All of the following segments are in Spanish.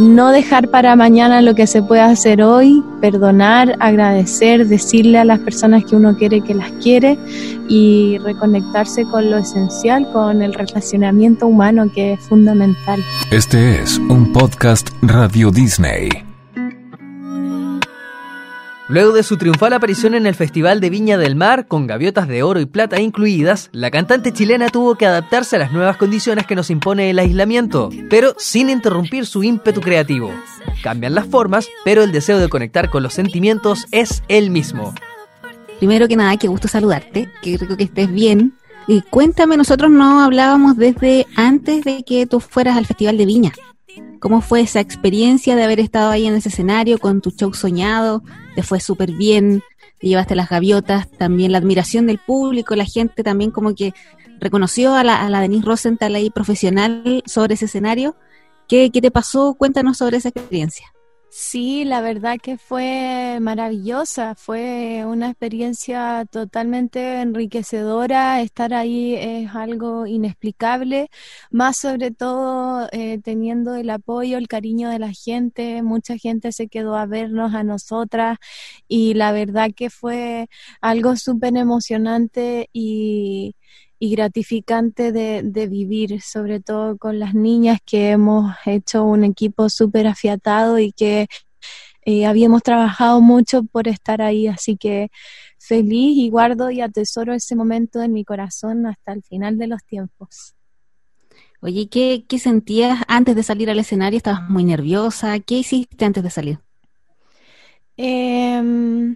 no dejar para mañana lo que se puede hacer hoy, perdonar, agradecer, decirle a las personas que uno quiere que las quiere y reconectarse con lo esencial, con el relacionamiento humano que es fundamental. Este es un podcast Radio Disney. Luego de su triunfal aparición en el Festival de Viña del Mar, con gaviotas de oro y plata incluidas, la cantante chilena tuvo que adaptarse a las nuevas condiciones que nos impone el aislamiento, pero sin interrumpir su ímpetu creativo. Cambian las formas, pero el deseo de conectar con los sentimientos es el mismo. Primero que nada, qué gusto saludarte, que rico que estés bien. Y cuéntame, nosotros no hablábamos desde antes de que tú fueras al Festival de Viña. ¿Cómo fue esa experiencia de haber estado ahí en ese escenario con tu show soñado? ¿Te fue súper bien? ¿Te llevaste las gaviotas? También la admiración del público, la gente también como que reconoció a la, a la Denise Rosenthal ahí profesional sobre ese escenario. ¿Qué, ¿Qué te pasó? Cuéntanos sobre esa experiencia. Sí, la verdad que fue maravillosa, fue una experiencia totalmente enriquecedora, estar ahí es algo inexplicable, más sobre todo eh, teniendo el apoyo, el cariño de la gente, mucha gente se quedó a vernos a nosotras y la verdad que fue algo súper emocionante y, y gratificante de, de, vivir, sobre todo con las niñas que hemos hecho un equipo súper afiatado y que eh, habíamos trabajado mucho por estar ahí, así que feliz y guardo y atesoro ese momento en mi corazón hasta el final de los tiempos. Oye, ¿qué, qué sentías antes de salir al escenario? ¿Estabas muy nerviosa? ¿Qué hiciste antes de salir? Eh,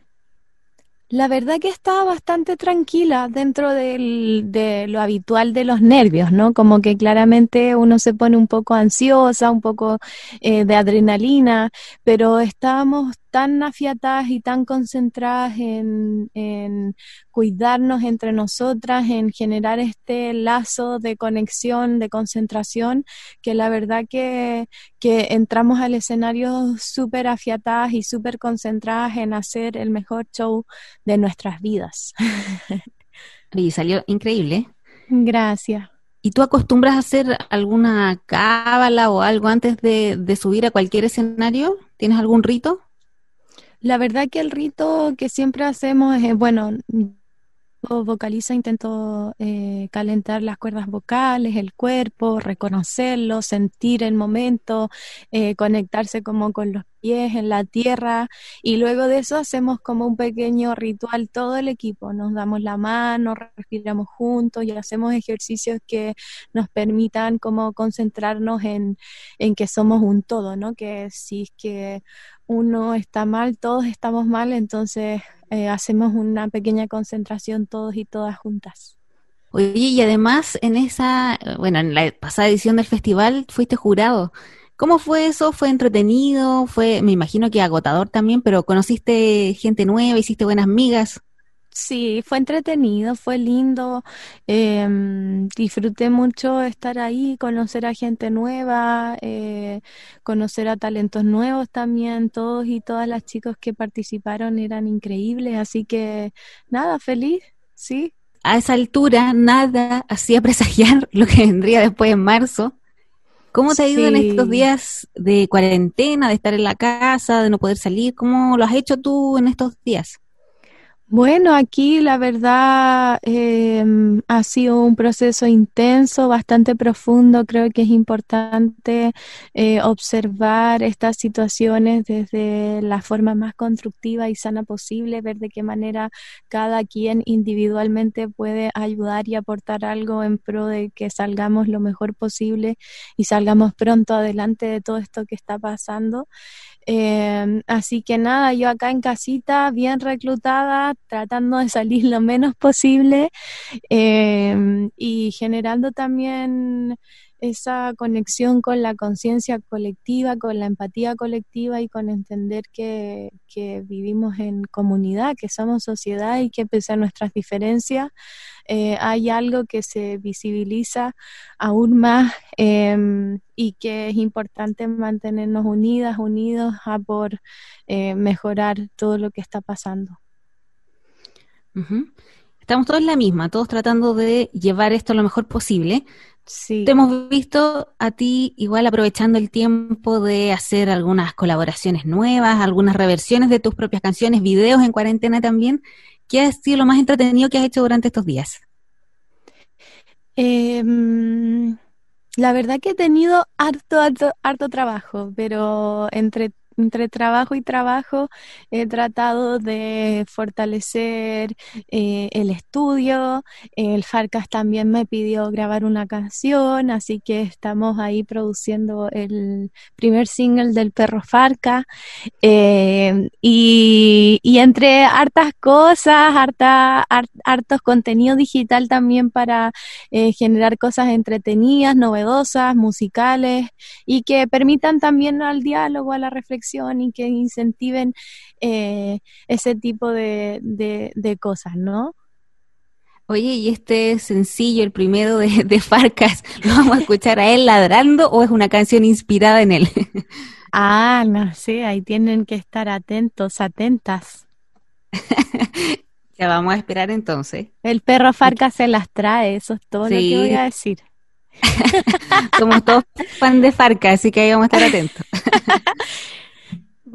la verdad que estaba bastante tranquila dentro del, de lo habitual de los nervios, ¿no? Como que claramente uno se pone un poco ansiosa, un poco eh, de adrenalina, pero estábamos tan afiatadas y tan concentradas en, en, cuidarnos entre nosotras, en generar este lazo de conexión, de concentración, que la verdad que, que entramos al escenario súper afiatadas y súper concentradas en hacer el mejor show de nuestras vidas. Y salió increíble. Gracias. ¿Y tú acostumbras a hacer alguna cábala o algo antes de, de subir a cualquier escenario? ¿Tienes algún rito? La verdad que el rito que siempre hacemos es, bueno, vocaliza, intento eh, calentar las cuerdas vocales, el cuerpo, reconocerlo, sentir el momento, eh, conectarse como con los pies en la tierra y luego de eso hacemos como un pequeño ritual todo el equipo, nos damos la mano, respiramos juntos y hacemos ejercicios que nos permitan como concentrarnos en, en que somos un todo, ¿no? Que si es que uno está mal, todos estamos mal, entonces eh, hacemos una pequeña concentración todos y todas juntas. Oye, y además en esa, bueno, en la pasada edición del festival fuiste jurado. ¿Cómo fue eso? ¿Fue entretenido? Fue, me imagino que agotador también, pero conociste gente nueva, hiciste buenas migas. Sí, fue entretenido, fue lindo, eh, disfruté mucho estar ahí, conocer a gente nueva, eh, conocer a talentos nuevos también, todos y todas las chicos que participaron eran increíbles, así que nada, feliz, sí. A esa altura nada hacía presagiar lo que vendría después en marzo. ¿Cómo te ha ido sí. en estos días de cuarentena, de estar en la casa, de no poder salir? ¿Cómo lo has hecho tú en estos días? Bueno, aquí la verdad eh, ha sido un proceso intenso, bastante profundo. Creo que es importante eh, observar estas situaciones desde la forma más constructiva y sana posible, ver de qué manera cada quien individualmente puede ayudar y aportar algo en pro de que salgamos lo mejor posible y salgamos pronto adelante de todo esto que está pasando. Eh, así que nada, yo acá en casita, bien reclutada, tratando de salir lo menos posible eh, y generando también esa conexión con la conciencia colectiva, con la empatía colectiva y con entender que, que, vivimos en comunidad, que somos sociedad y que pese a nuestras diferencias eh, hay algo que se visibiliza aún más eh, y que es importante mantenernos unidas, unidos a por eh, mejorar todo lo que está pasando. Estamos todos la misma, todos tratando de llevar esto lo mejor posible, Sí. Te hemos visto a ti igual aprovechando el tiempo de hacer algunas colaboraciones nuevas, algunas reversiones de tus propias canciones, videos en cuarentena también. ¿Qué ha sido lo más entretenido que has hecho durante estos días? Eh, la verdad que he tenido harto, harto, harto trabajo, pero entre entre trabajo y trabajo he tratado de fortalecer eh, el estudio. El Farcas también me pidió grabar una canción, así que estamos ahí produciendo el primer single del perro Farca. Eh, y, entre hartas cosas, harta, hartos contenido digital también para eh, generar cosas entretenidas, novedosas, musicales y que permitan también al diálogo, a la reflexión y que incentiven eh, ese tipo de, de, cosas, ¿no? Oye, ¿y este sencillo, el primero de, de, Farcas, lo vamos a escuchar a él ladrando o es una canción inspirada en él? ah, no sé, ahí tienen que estar atentos, atentas. ya vamos a esperar entonces. El perro Farcas se las trae, eso es todo lo que voy a decir. Somos todos fan de Farcas, así que ahí vamos a estar atentos.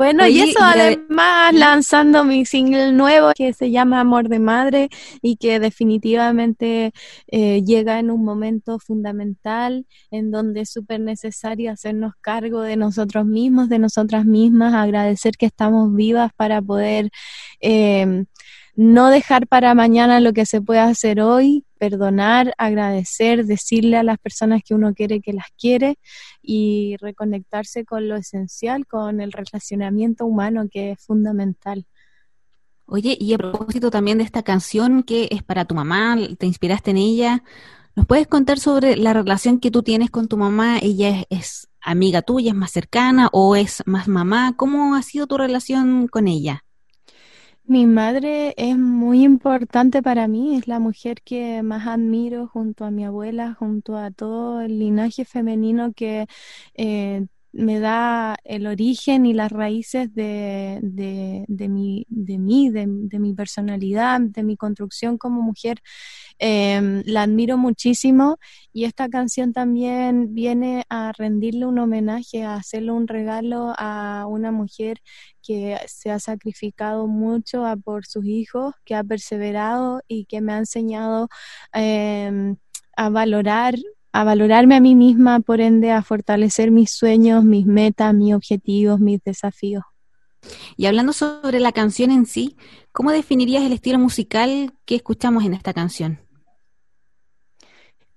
Bueno, y eso además lanzando mi single nuevo que se llama Amor de Madre y que definitivamente eh, llega en un momento fundamental en donde es súper necesario hacernos cargo de nosotros mismos, de nosotras mismas, agradecer que estamos vivas para poder eh, no dejar para mañana lo que se puede hacer hoy, perdonar, agradecer, decirle a las personas que uno quiere que las quiere y reconectarse con lo esencial, con el relacionamiento humano que es fundamental. Oye, y a propósito también de esta canción que es para tu mamá, te inspiraste en ella, ¿nos puedes contar sobre la relación que tú tienes con tu mamá? ¿Ella es, amiga tuya, es más cercana o es más mamá? ¿Cómo ha sido tu relación con ella? Mi madre es muy importante para mí, es la mujer que más admiro junto a mi abuela, junto a todo el linaje femenino que eh, me da el origen y las raíces de, de, mi, de mí, de, mi personalidad, de mi construcción como mujer. Em, la admiro muchísimo y esta canción también viene a rendirle un homenaje, a hacerle un regalo a una mujer que se ha sacrificado mucho a por sus hijos, que ha perseverado y que me ha enseñado em, a valorar a valorarme a mí misma, por ende a fortalecer mis sueños, mis metas, mis objetivos, mis desafíos. Y hablando sobre la canción en sí, ¿cómo definirías el estilo musical que escuchamos en esta canción?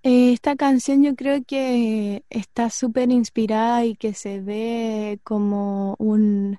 Eh, esta canción yo creo que está súper inspirada y que se ve como un,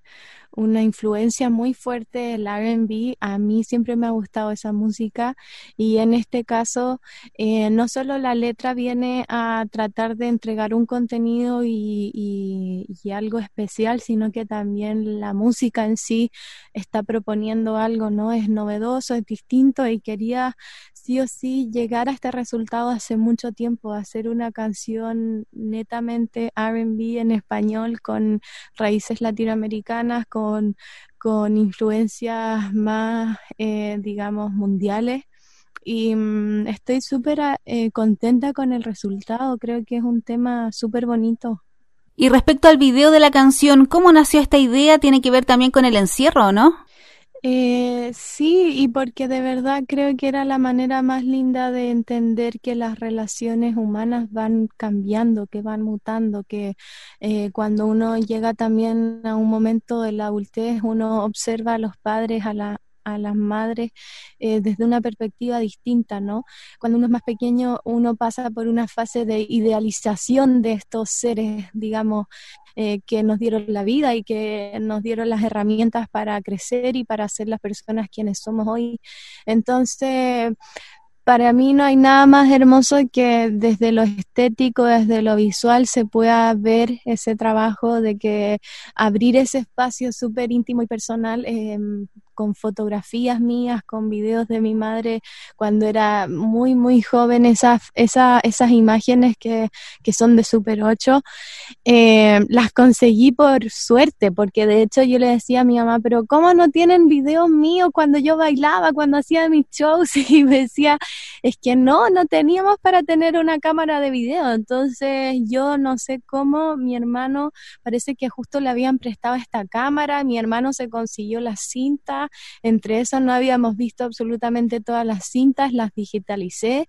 una influencia muy fuerte del RB. A mí siempre me ha gustado esa música y en este caso eh, no solo la letra viene a tratar de entregar un contenido y, y, algo especial, sino que también la música en sí está proponiendo algo, ¿no? Es novedoso, es distinto y quería sí o sí llegar a este resultado hace mucho tiempo, hacer una canción netamente RB en español con raíces latinoamericanas, con, con influencias más, eh, digamos, mundiales. Y mm, estoy súper eh, contenta con el resultado, creo que es un tema súper bonito. Y respecto al video de la canción, ¿cómo nació esta idea? ¿Tiene que ver también con el encierro, no? Eh, sí, y porque de verdad creo que era la manera más linda de entender que las relaciones humanas van cambiando, que van mutando, que eh, cuando uno llega también a un momento de la adultez, uno observa a los padres, a, la, a las madres eh, desde una perspectiva distinta, ¿no? Cuando uno es más pequeño, uno pasa por una fase de idealización de estos seres, digamos, eh, que nos dieron la vida y que nos dieron las herramientas para crecer y para ser las personas quienes somos hoy. Entonces, para mí no hay nada más hermoso que desde lo estético, desde lo visual, se pueda ver ese trabajo de que abrir ese espacio súper íntimo y personal eh, con fotografías mías, con videos de mi madre cuando era muy, muy joven, esas, esas, esas imágenes que, que son de Super 8, eh, las conseguí por suerte, porque de hecho yo le decía a mi mamá, pero ¿cómo no tienen videos míos cuando yo bailaba, cuando hacía mis shows? Y me decía, es que no, no teníamos para tener una cámara de video. Entonces yo no sé cómo mi hermano, parece que justo le habían prestado esta cámara, mi hermano se consiguió la cinta, entre esas no habíamos visto absolutamente todas las cintas, las digitalicé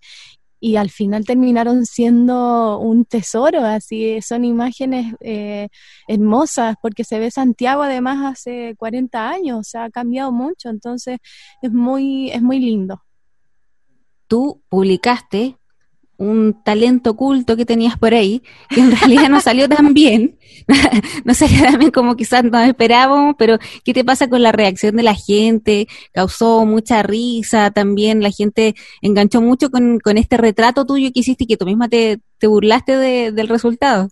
y al final terminaron siendo un tesoro, así son imágenes eh, hermosas, porque se ve Santiago además hace 40 años, o sea, ha cambiado mucho, entonces es muy, es muy lindo. Tú publicaste un talento oculto que tenías por ahí, que en realidad no salió tan bien, no salió tan bien como quizás nos esperábamos, pero ¿qué te pasa con la reacción de la gente? Causó mucha risa también, la gente enganchó mucho con, con este retrato tuyo que hiciste y que tú misma te, te burlaste de, del resultado.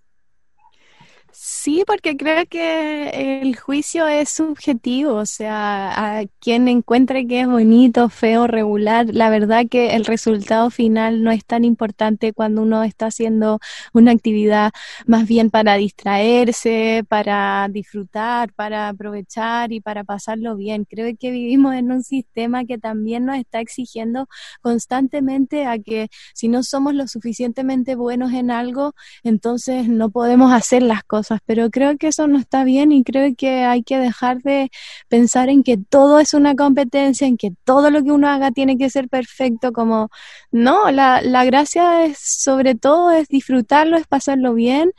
Sí, porque creo que el juicio es subjetivo, o sea, a quien encuentre que es bonito, feo, regular, la verdad que el resultado final no es tan importante cuando uno está haciendo una actividad más bien para distraerse, para disfrutar, para aprovechar y para pasarlo bien. Creo que vivimos en un sistema que también nos está exigiendo constantemente a que si no somos lo suficientemente buenos en algo, entonces no podemos hacer las cosas pero creo que eso no está bien y creo que hay que dejar de pensar en que todo es una competencia, en que todo lo que uno haga tiene que ser perfecto, como no, la, la gracia es sobre todo es disfrutarlo, es pasarlo bien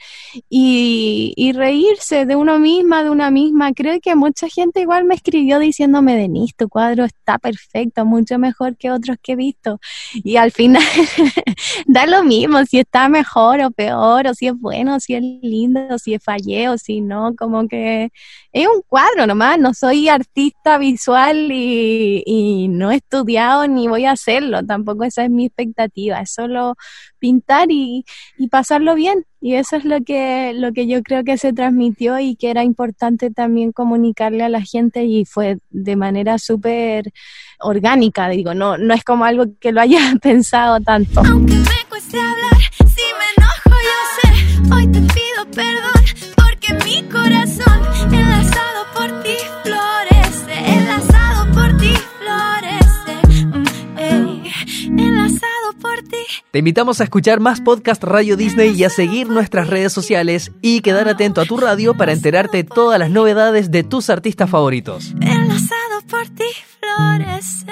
y, y reírse de uno misma, de una misma. Creo que mucha gente igual me escribió diciéndome, Denis, tu cuadro está perfecto, mucho mejor que otros que he visto. Y al final da lo mismo si está mejor o peor, o si es bueno, o si es lindo, o si fallé o si no, como que es un cuadro nomás, no soy artista visual y, no he estudiado ni voy a hacerlo, tampoco esa es mi expectativa, es solo pintar y, y pasarlo bien y eso es lo que, lo que yo creo que se transmitió y que era importante también comunicarle a la gente y fue de manera súper orgánica, digo, no, no es como algo que lo haya pensado tanto. Aunque me cueste hablar, si me enojo yo sé, hoy te pido perdón. Te invitamos a escuchar más podcast Radio Disney y a seguir nuestras redes sociales y quedar atento a tu radio para enterarte de todas las novedades de tus artistas favoritos. Enlazado por ti, flores.